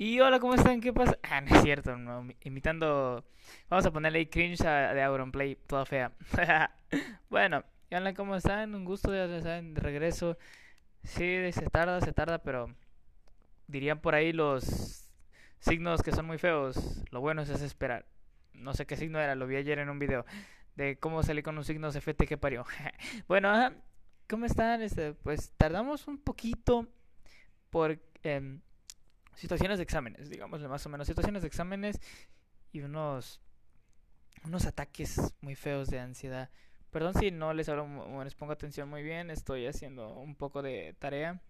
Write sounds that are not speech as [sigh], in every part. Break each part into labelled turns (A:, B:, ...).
A: Y hola, ¿cómo están? ¿Qué pasa? Ah, no es cierto, no, imitando... Vamos a ponerle cringe a, de Auronplay, toda fea. [laughs] bueno, hola, ¿cómo están? Un gusto de, de regreso. Sí, se tarda, se tarda, pero dirían por ahí los signos que son muy feos. Lo bueno es esperar. No sé qué signo era, lo vi ayer en un video de cómo salí con un signo FT que parió. [laughs] bueno, ¿cómo están? Este, pues tardamos un poquito por... Eh, situaciones de exámenes, digamos más o menos, situaciones de exámenes y unos unos ataques muy feos de ansiedad. Perdón si no les hablo, les pongo atención muy bien, estoy haciendo un poco de tarea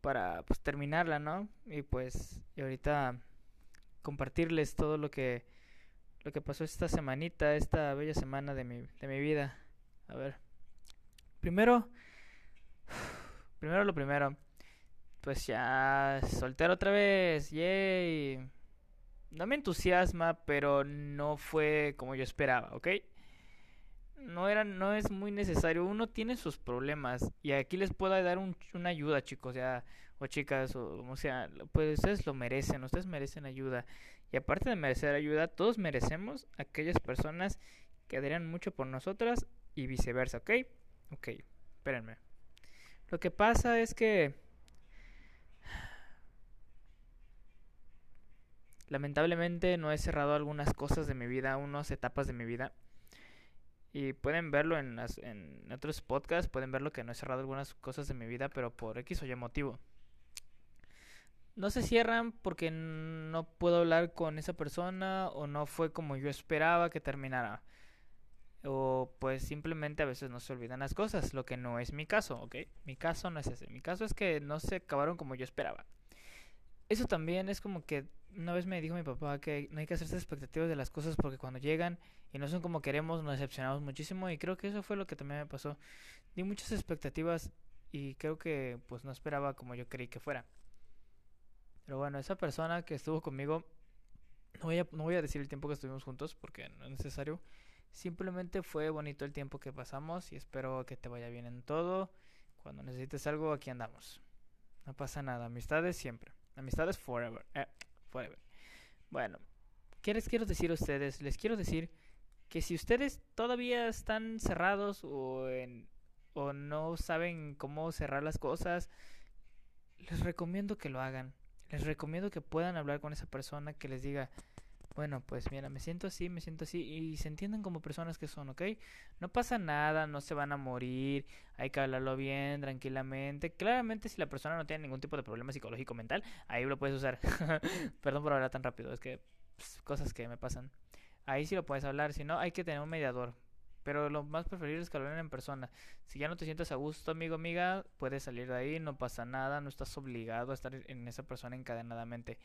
A: para pues terminarla, ¿no? Y pues y ahorita compartirles todo lo que lo que pasó esta semanita, esta bella semana de mi de mi vida. A ver. Primero [sighs] primero lo primero pues ya soltero otra vez, yay. No me entusiasma, pero no fue como yo esperaba, ¿ok? No era, no es muy necesario. Uno tiene sus problemas y aquí les puedo dar una ayuda, chicos, ya o chicas o como sea, pues ustedes lo merecen, ustedes merecen ayuda y aparte de merecer ayuda, todos merecemos aquellas personas que darían mucho por nosotras y viceversa, ¿ok? Ok, espérenme. Lo que pasa es que Lamentablemente no he cerrado algunas cosas de mi vida, unas etapas de mi vida. Y pueden verlo en, otros podcasts, pueden verlo que no he cerrado algunas cosas de mi vida, pero por X o Y motivo. No se cierran porque no puedo hablar con esa persona o no fue como yo esperaba que terminara. O pues simplemente a veces no se olvidan las cosas, lo que no es mi caso, ¿ok? Mi caso no es ese. Mi caso es que no se acabaron como yo esperaba. Eso también es como que una vez me dijo mi papá que no hay que hacerse expectativas de las cosas porque cuando llegan y no son como queremos nos decepcionamos muchísimo y creo que eso fue lo que también me pasó. Di muchas expectativas y creo que pues no esperaba como yo creí que fuera. Pero bueno, esa persona que estuvo conmigo, no voy a, no voy a decir el tiempo que estuvimos juntos porque no es necesario. Simplemente fue bonito el tiempo que pasamos y espero que te vaya bien en todo. Cuando necesites algo, aquí andamos. No pasa nada, amistades siempre. Amistades forever. Eh. Bueno, ¿qué les quiero decir a ustedes? Les quiero decir que si ustedes todavía están cerrados o, o no saben cómo cerrar las cosas, les recomiendo que lo hagan. Les recomiendo que puedan hablar con esa persona que les diga, bueno, pues mira, me siento así, me siento así, y se entienden como personas que son, ¿ok? No pasa nada, no se van a morir, hay que hablarlo bien, tranquilamente. Claramente, si la persona no tiene ningún tipo de problema psicológico mental, ahí lo puedes usar. [laughs] Perdón por hablar tan rápido, es que pues, cosas que me pasan. Ahí sí lo puedes hablar, si no, hay que tener un mediador. Pero lo más preferible es que lo hablen en persona. Si ya no te sientes a gusto, amigo, amiga, puedes salir de ahí, no pasa nada, no estás obligado a estar en esa persona encadenadamente.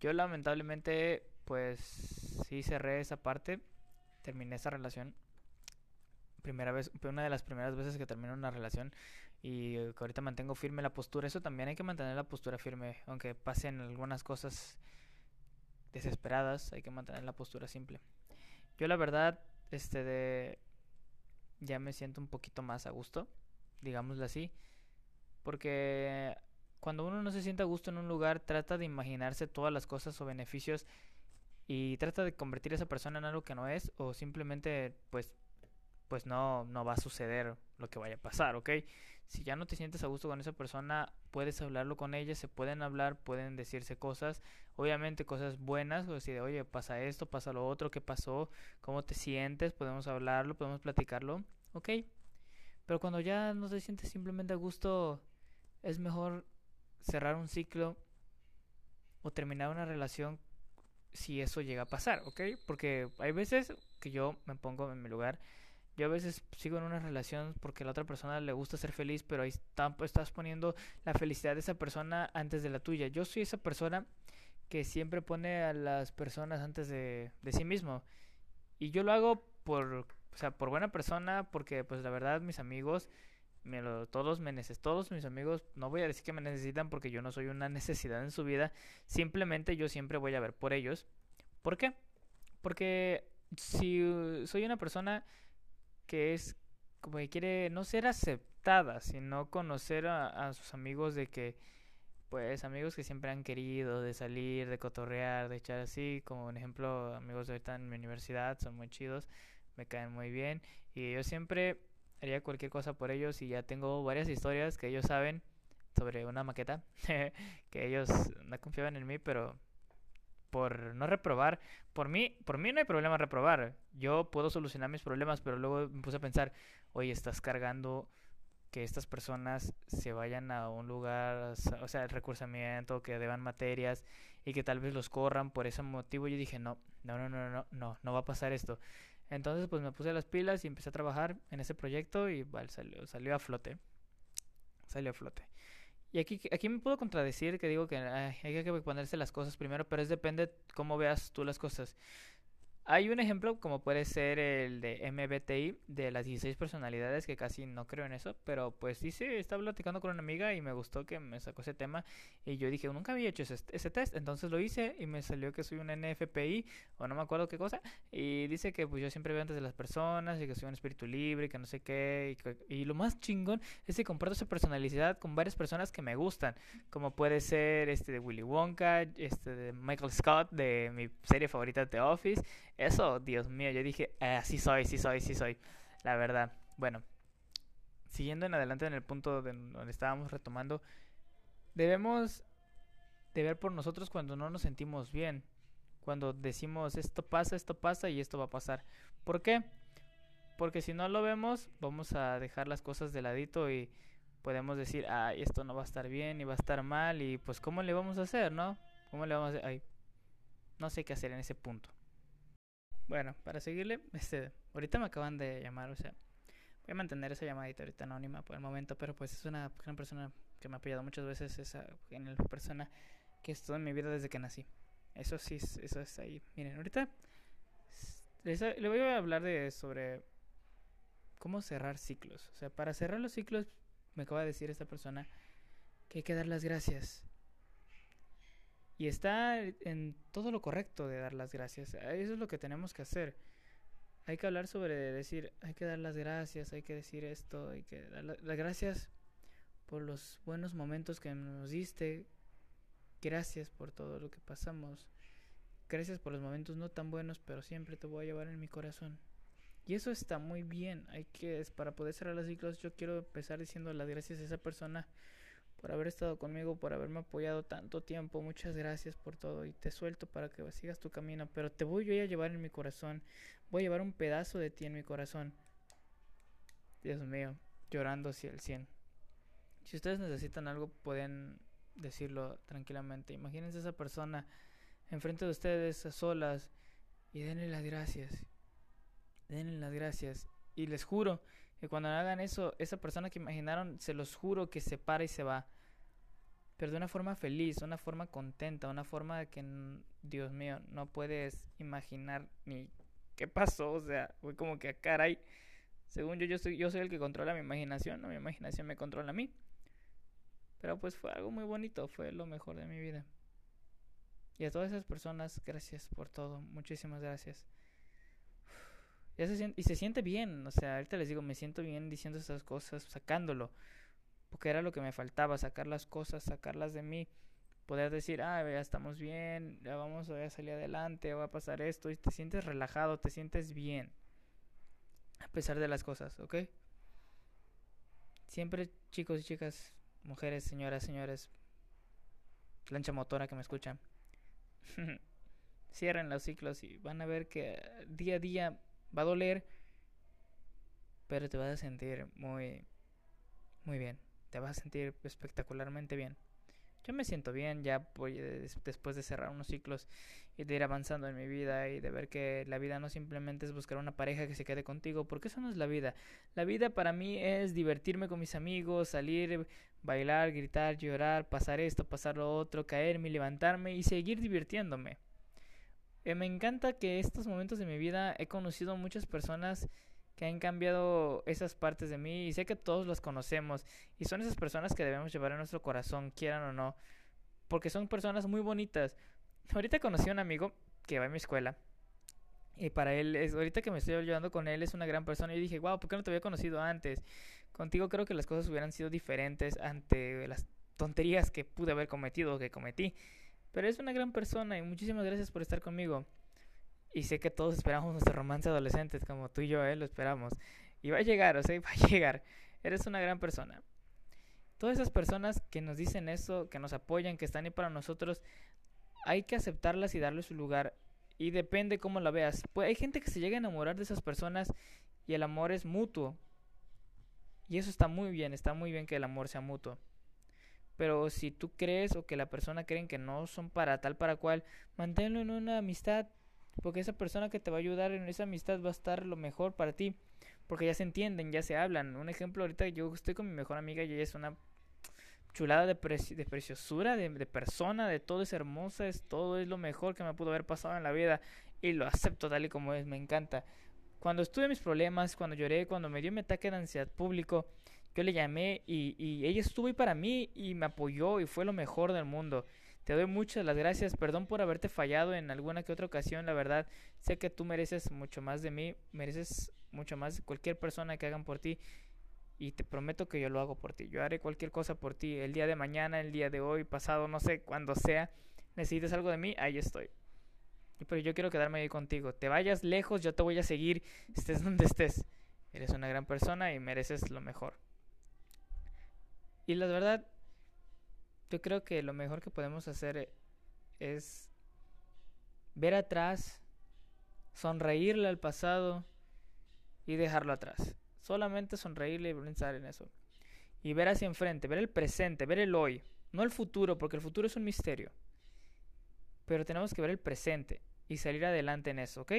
A: Yo lamentablemente pues sí cerré esa parte, terminé esa relación. Primera vez, una de las primeras veces que termino una relación y que ahorita mantengo firme la postura. Eso también hay que mantener la postura firme, aunque pasen algunas cosas desesperadas, hay que mantener la postura simple. Yo la verdad, este de ya me siento un poquito más a gusto, digámoslo así, porque cuando uno no se siente a gusto en un lugar, trata de imaginarse todas las cosas o beneficios y trata de convertir a esa persona en algo que no es o simplemente pues pues no no va a suceder lo que vaya a pasar, ¿ok? Si ya no te sientes a gusto con esa persona, puedes hablarlo con ella, se pueden hablar, pueden decirse cosas, obviamente cosas buenas, o decir, oye, pasa esto, pasa lo otro, ¿qué pasó? ¿Cómo te sientes? Podemos hablarlo, podemos platicarlo, ¿ok? Pero cuando ya no te sientes simplemente a gusto, es mejor cerrar un ciclo o terminar una relación si eso llega a pasar, ¿ok? Porque hay veces que yo me pongo en mi lugar. Yo a veces sigo en una relación porque a la otra persona le gusta ser feliz, pero ahí estás poniendo la felicidad de esa persona antes de la tuya. Yo soy esa persona que siempre pone a las personas antes de, de sí mismo. Y yo lo hago por, o sea, por buena persona, porque pues la verdad mis amigos me lo, todos me todos mis amigos, no voy a decir que me necesitan porque yo no soy una [laughs] necesidad en su vida, simplemente yo siempre voy a ver por ellos. ¿Por qué? Porque si soy una persona que es como que quiere no ser aceptada, sino conocer a, sus amigos de que pues amigos que siempre han querido de salir, de cotorrear, de echar así, como un ejemplo, amigos de ahorita en mi universidad, son muy chidos, me caen muy bien y yo siempre haría cualquier cosa por ellos y ya tengo varias historias que ellos saben sobre una maqueta [laughs] que ellos no confiaban en mí, pero por no reprobar, por mí, por mí no hay problema reprobar. Yo puedo solucionar mis problemas, pero luego me puse a pensar, "Oye, estás cargando que estas personas se vayan a un lugar, o sea, el recursamiento, que deban materias y que tal vez los corran por ese motivo." Yo dije, "No, no, no, no, no, no, no va a pasar esto." Entonces, pues me puse las pilas y empecé a trabajar en ese proyecto y salió, a flote. Salió a flote. Y aquí, aquí me puedo contradecir que digo que hay que ponerse las cosas primero, pero es depende cómo veas tú las cosas. Hay un ejemplo como puede ser el de MBTI, de las 16 personalidades, que casi no creo en eso, pero pues sí, sí, estaba platicando con una amiga y me gustó que me sacó ese tema y yo dije, nunca había hecho ese, ese test, entonces lo hice y me salió que soy un NFPI o no me acuerdo qué cosa y dice que pues yo siempre veo antes de las personas y que soy un espíritu libre, que no sé qué y, y lo más chingón es que comparto esa personalidad con varias personas que me gustan, como puede ser este de Willy Wonka, este de Michael Scott de mi serie favorita The Office, eso, Dios mío, yo dije, ah, sí soy, sí soy, sí soy. La verdad. Bueno, siguiendo en adelante en el punto de donde estábamos retomando, debemos de ver por nosotros cuando no nos sentimos bien. Cuando decimos esto pasa, esto pasa y esto va a pasar. ¿Por qué? Porque si no lo vemos, vamos a dejar las cosas de ladito y podemos decir, ay, esto no va a estar bien y va a estar mal y pues ¿cómo le vamos a hacer, no? ¿Cómo le vamos a hacer? Ay, no sé qué hacer en ese punto. Bueno, para seguirle, este, ahorita me acaban de llamar, o sea, voy a mantener esa llamadita ahorita anónima por el momento, pero pues es una, una persona que me ha apoyado muchas veces, esa genial persona que estuvo en mi vida desde que nací. Eso sí, eso está ahí. Miren, ahorita le voy a hablar de sobre cómo cerrar ciclos. O sea, para cerrar los ciclos, me acaba de decir esta persona que hay que dar las gracias. Y está en todo lo correcto de dar las gracias. Eso es lo que tenemos que hacer. Hay que hablar sobre decir, hay que dar las gracias, hay que decir esto, hay que dar las gracias por los buenos momentos que nos diste. Gracias por todo lo que pasamos. Gracias por los momentos no tan buenos, pero siempre te voy a llevar en mi corazón. Y eso está muy bien. Hay que, para poder cerrar los ciclos, yo quiero empezar diciendo las gracias a esa persona por haber estado conmigo, por haberme apoyado tanto tiempo. Muchas gracias por todo y te suelto para que sigas tu camino, pero te voy a llevar en mi corazón. Voy a llevar un pedazo de ti en mi corazón. Dios mío, llorando hacia el 100. Si ustedes necesitan algo, pueden decirlo tranquilamente. Imagínense esa persona enfrente de ustedes a solas y denle las gracias. Denle las gracias. Y les juro que cuando hagan eso, esa persona que imaginaron, se los juro que se para y se va. Pero de una forma feliz, una forma contenta, una forma que, Dios mío, no puedes imaginar ni qué pasó. O sea, fue como que, caray, según yo, yo soy, yo soy el que controla mi imaginación, no mi imaginación me controla a mí. Pero pues fue algo muy bonito, fue lo mejor de mi vida. Y a todas esas personas, gracias por todo, muchísimas gracias y se siente bien, o sea, ahorita les digo, me siento bien diciendo estas cosas, sacándolo, porque era lo que me faltaba, sacar las cosas, sacarlas de mí, poder decir, ah, ya estamos bien, ya vamos a salir adelante, va a pasar esto, y te sientes relajado, te sientes bien, a pesar de las cosas, ¿ok? Siempre, chicos y chicas, mujeres, señoras, señores, plancha motora que me escuchan, [laughs] cierren los ciclos y van a ver que día a día Va a doler, pero te vas a sentir muy, muy bien. Te vas a sentir espectacularmente bien. Yo me siento bien ya después de cerrar unos ciclos y de ir avanzando en mi vida y de ver que la vida no simplemente es buscar una pareja que se quede contigo, porque eso no es la vida. La vida para mí es divertirme con mis amigos, salir, bailar, gritar, llorar, pasar esto, pasar lo otro, caerme, levantarme y seguir divirtiéndome. Eh, me encanta que estos momentos de mi vida he conocido muchas personas que han cambiado esas partes de mí y sé que todos las conocemos y son esas personas que debemos llevar en nuestro corazón, quieran o no, porque son personas muy bonitas. Ahorita conocí a un amigo que va a mi escuela y para él, es, ahorita que me estoy ayudando con él, es una gran persona y dije, wow, ¿por qué no te había conocido antes? Contigo creo que las cosas hubieran sido diferentes ante las tonterías que pude haber cometido o que cometí. Pero es una gran persona y muchísimas gracias por estar conmigo. Y sé que todos esperamos nuestro romance adolescente, como tú y yo, ¿eh? Lo esperamos. Y va a llegar, o sea, [laughs] va a llegar. Eres una gran persona. Todas esas personas que nos dicen eso, que nos apoyan, que están ahí para nosotros, hay que aceptarlas y darles su lugar. Y depende cómo la veas. Pues hay gente que se llega a enamorar de esas personas y el amor es mutuo. Y eso está muy bien, está muy bien que el amor sea mutuo. Pero si tú crees o que la persona creen que no son para tal para cual, manténlo en una amistad. Porque esa persona que te va a ayudar en esa amistad va a estar lo mejor para ti. Porque ya se entienden, ya se hablan. Un ejemplo, ahorita yo estoy con mi mejor amiga y ella es una chulada de, de preciosura, de, de, persona, de todo es hermosa, es todo es lo mejor que me pudo haber pasado en la vida. Y lo acepto tal y como es, me encanta. Cuando estuve mis problemas, cuando lloré, cuando me dio mi ataque de ansiedad público, yo le llamé y, ella estuvo ahí para mí y me apoyó y fue lo mejor del mundo. Te doy muchas las gracias, perdón por haberte fallado en alguna que otra ocasión, la verdad, sé que tú mereces mucho más de mí, mereces mucho más de cualquier persona que hagan por ti y te prometo que yo lo hago por ti, yo haré cualquier cosa por ti, el día de mañana, el día de hoy, pasado, no sé, cuando sea, necesites algo de mí, ahí estoy. Pero yo quiero quedarme ahí contigo, te vayas lejos, yo te voy a seguir, estés donde estés, eres una gran persona y mereces lo mejor. Y la verdad, yo creo que lo mejor que podemos hacer eh, es ver atrás, sonreírle al pasado y dejarlo atrás. Solamente sonreírle y pensar en eso. Y ver hacia enfrente, ver el presente, ver el hoy, no el futuro, porque el futuro es un misterio. Pero tenemos que ver el presente y salir adelante en eso, ¿ok?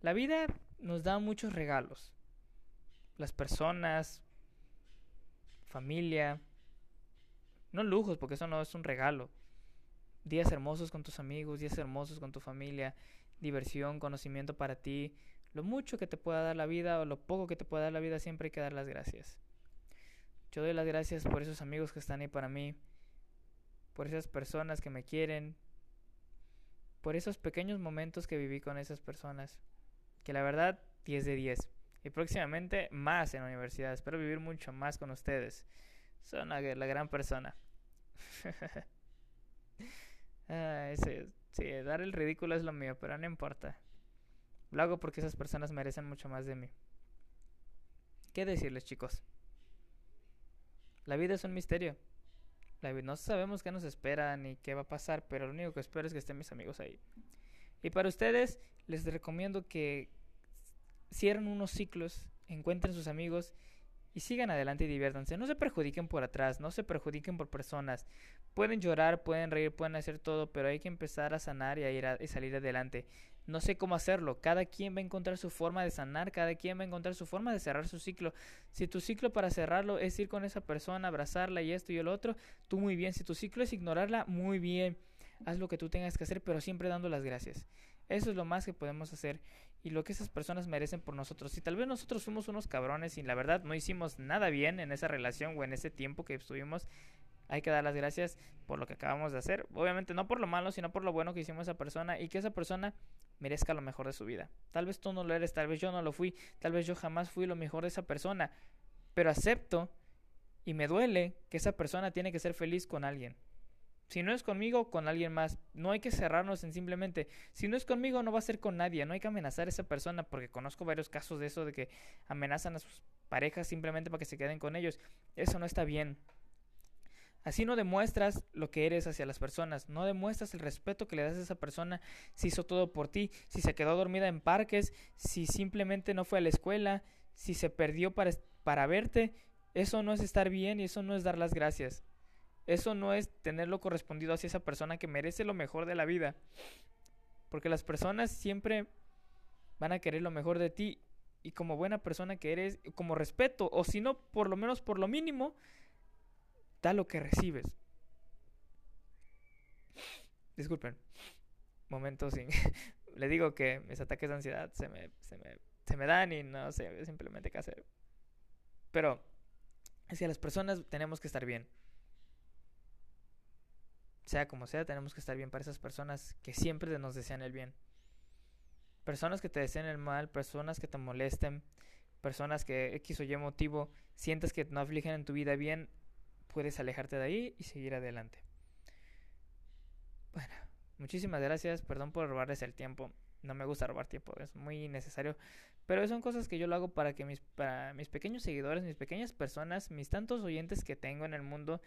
A: La vida nos da muchos regalos. Las personas, familia, no lujos, porque eso no es un regalo. Días hermosos con tus amigos, días hermosos con tu familia, diversión, conocimiento para ti. Lo mucho que te pueda dar la vida o lo poco que te pueda dar la vida, siempre hay que dar las gracias. Yo doy las gracias por esos amigos que están ahí para mí, por esas personas que me quieren, por esos pequeños momentos que viví con esas personas. Que la verdad, 10 de 10. Y próximamente más en la universidad. Espero vivir mucho más con ustedes. Son la, gran persona. [laughs] ah, sí, dar el ridículo es lo mío, pero no importa. Lo hago porque esas personas merecen mucho más de mí. ¿Qué decirles, chicos? La vida es un misterio. La no sabemos qué nos espera ni qué va a pasar, pero lo único que espero es que estén mis amigos ahí. Y para ustedes, les recomiendo que cierren unos ciclos, encuentren sus amigos y sigan adelante y diviértanse. No se perjudiquen por atrás, no se perjudiquen por personas. Pueden llorar, pueden reír, pueden hacer todo, pero hay que empezar a sanar y a salir adelante. No sé cómo hacerlo. Cada quien va a encontrar su forma de sanar, cada quien va a encontrar su forma de cerrar su ciclo. Si tu ciclo para cerrarlo es ir con esa persona, abrazarla y esto y el otro, tú muy bien. Si tu ciclo es ignorarla, muy bien. Haz lo que tú tengas que hacer, pero siempre dando las gracias. Eso es lo más que podemos hacer y lo que esas personas merecen por nosotros. Si tal vez nosotros fuimos unos cabrones y la verdad no hicimos nada bien en esa relación o en ese tiempo que estuvimos, hay que dar las gracias por lo que acabamos de hacer. Obviamente no por lo malo, sino por lo bueno que hicimos esa persona y que esa persona merezca lo mejor de su vida. Tal vez tú no lo eres, tal vez yo no lo fui, tal vez yo jamás fui lo mejor de esa persona, pero acepto y me duele que esa persona tiene que ser feliz con alguien. Si no es conmigo, con alguien más. No hay que cerrarnos en simplemente, si no es conmigo, no va a ser con nadie. No hay que amenazar a esa persona porque conozco varios casos de eso, de que amenazan a sus parejas simplemente para que se queden con ellos. Eso no está bien. Así no demuestras lo que eres hacia las personas, no demuestras el respeto que le das a esa persona si hizo todo por ti, si se quedó dormida en parques, si simplemente no fue a la escuela, si se perdió para, para verte. Eso no es estar bien y eso no es dar las gracias. Eso no es tenerlo correspondido hacia esa persona que merece lo mejor de la vida. Porque las personas siempre van a querer lo mejor de ti y como buena persona que eres, como respeto, o si no, por lo menos por lo mínimo, da lo que recibes. Disculpen, momento sin... [laughs] Le digo que mis ataques de ansiedad se me, se me, se me dan y no sé simplemente qué hacer. Pero, hacia las personas tenemos que estar bien sea como sea, tenemos que estar bien para esas personas que siempre nos desean el bien. Personas que te deseen el mal, personas que te molesten, personas que X o Y motivo sientas que no afligen en tu vida bien, puedes alejarte de ahí y seguir adelante. Bueno, muchísimas gracias, perdón por robarles el tiempo. No me gusta robar tiempo, es muy necesario. Pero son cosas que yo lo hago para que mis, para mis pequeños seguidores, mis pequeñas personas, mis tantos oyentes que tengo en el mundo,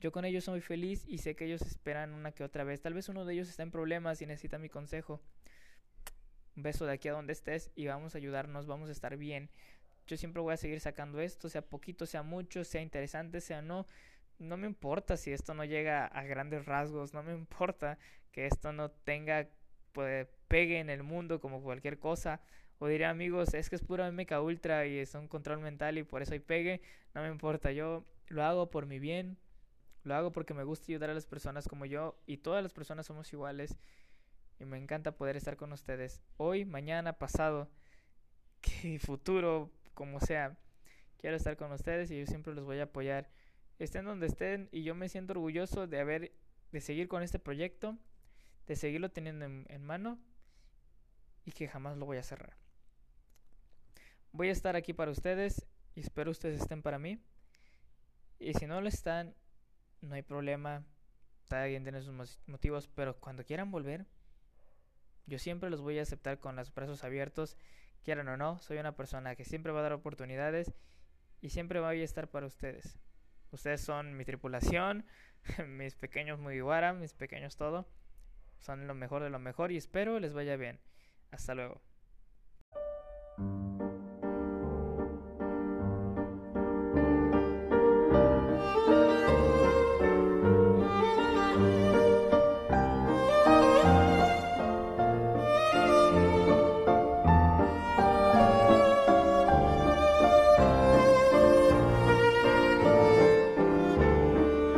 A: yo con ellos soy feliz y sé que ellos esperan una que otra vez. Tal vez uno de ellos está en problemas y necesita mi consejo. Un beso de aquí a donde estés y vamos a ayudarnos, vamos a estar bien. Yo siempre voy a seguir sacando esto, sea poquito, sea mucho, sea interesante, sea no. No me importa si esto no llega a grandes rasgos, no me importa que esto no tenga, pues, pegue en el mundo como cualquier cosa. O diré amigos, es que es pura MK Ultra y es un control mental y por eso hay pegue. No me importa, yo lo hago por mi bien, lo hago porque me gusta ayudar a las personas como yo y todas las personas somos iguales y me encanta poder estar con ustedes hoy, mañana, pasado, [laughs] que futuro, como sea. Quiero estar con ustedes y yo siempre los voy a apoyar. Estén donde estén y yo me siento orgulloso de haber de seguir con este proyecto, de seguirlo teniendo en, en mano y que jamás lo voy a cerrar. Voy a estar aquí para ustedes y espero ustedes estén para mí. Y si no lo están, no hay problema. Cada quien tiene sus motivos, pero cuando quieran volver, yo siempre los voy a aceptar con los brazos abiertos, quieran o no. Soy una persona que siempre va a dar oportunidades y siempre voy a estar para ustedes. Ustedes son mi tripulación, [laughs] mis pequeños Mugiwara, mis pequeños todo. Son lo mejor de lo mejor y espero les vaya bien. Hasta luego.